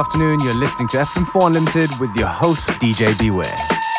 afternoon. You're listening to FM4 Unlimited with your host, DJ Beware.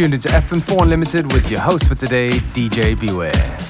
Tuned into FM4 Unlimited with your host for today, DJ Beware.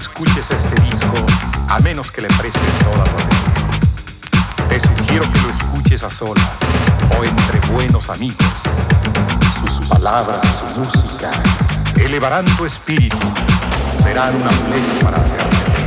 escuches este disco a menos que le prestes toda tu atención. Te sugiero que lo escuches a solas o entre buenos amigos. Sus palabras, su música, elevarán tu espíritu, serán una amuleto para hacerte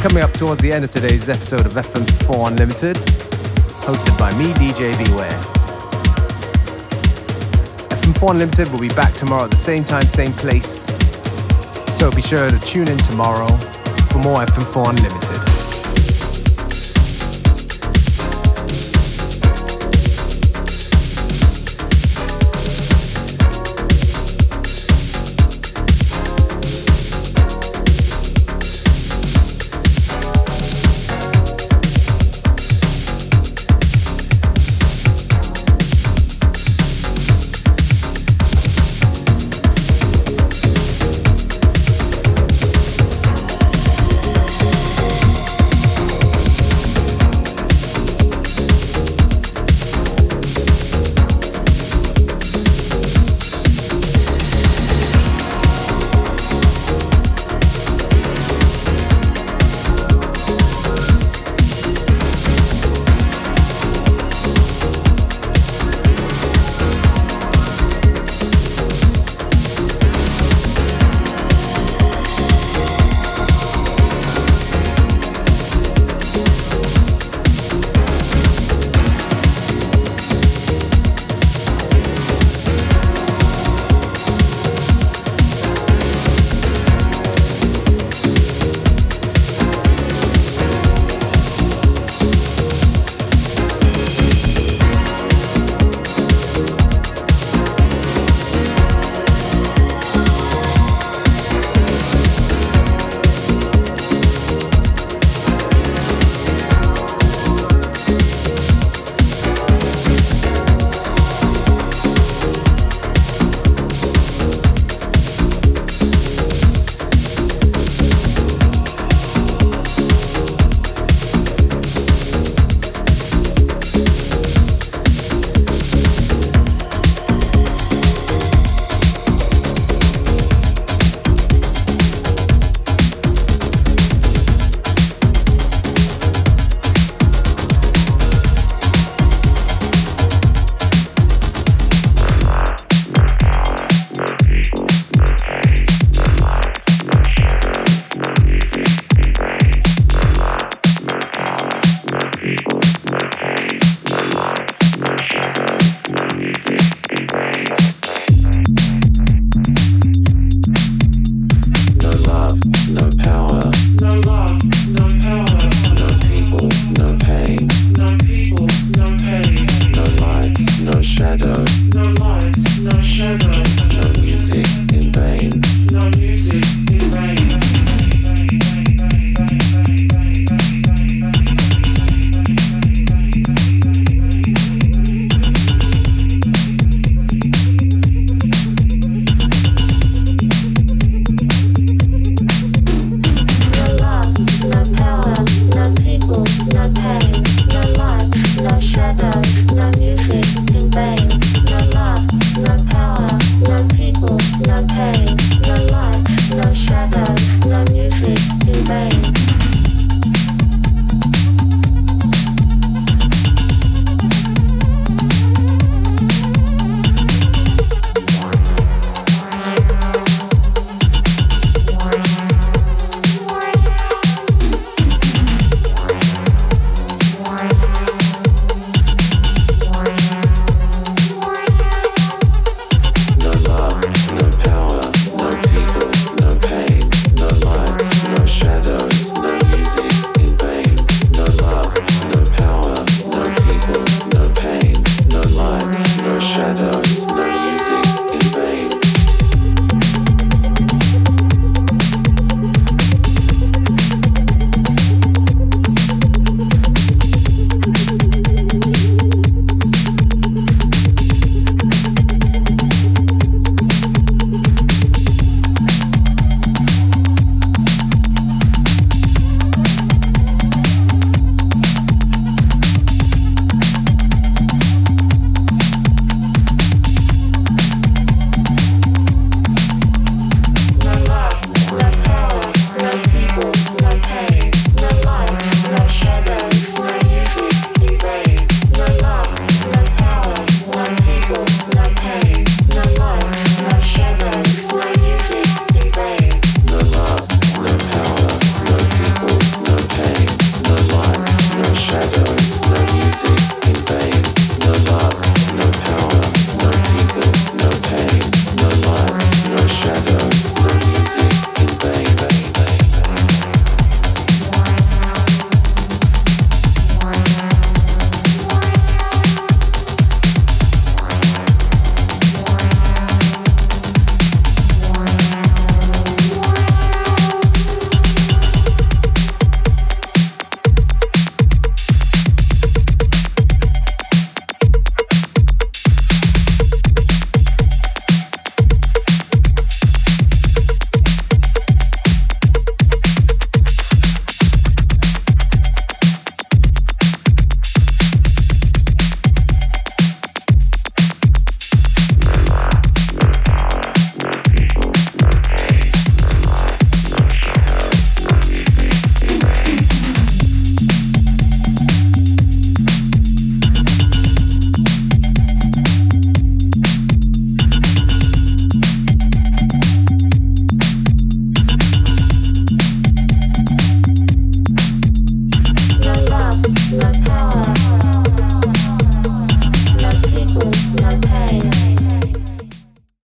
coming up towards the end of today's episode of FM4 Unlimited, hosted by me, DJ Beware. FM4 Unlimited will be back tomorrow at the same time, same place. So be sure to tune in tomorrow for more FM4 Unlimited.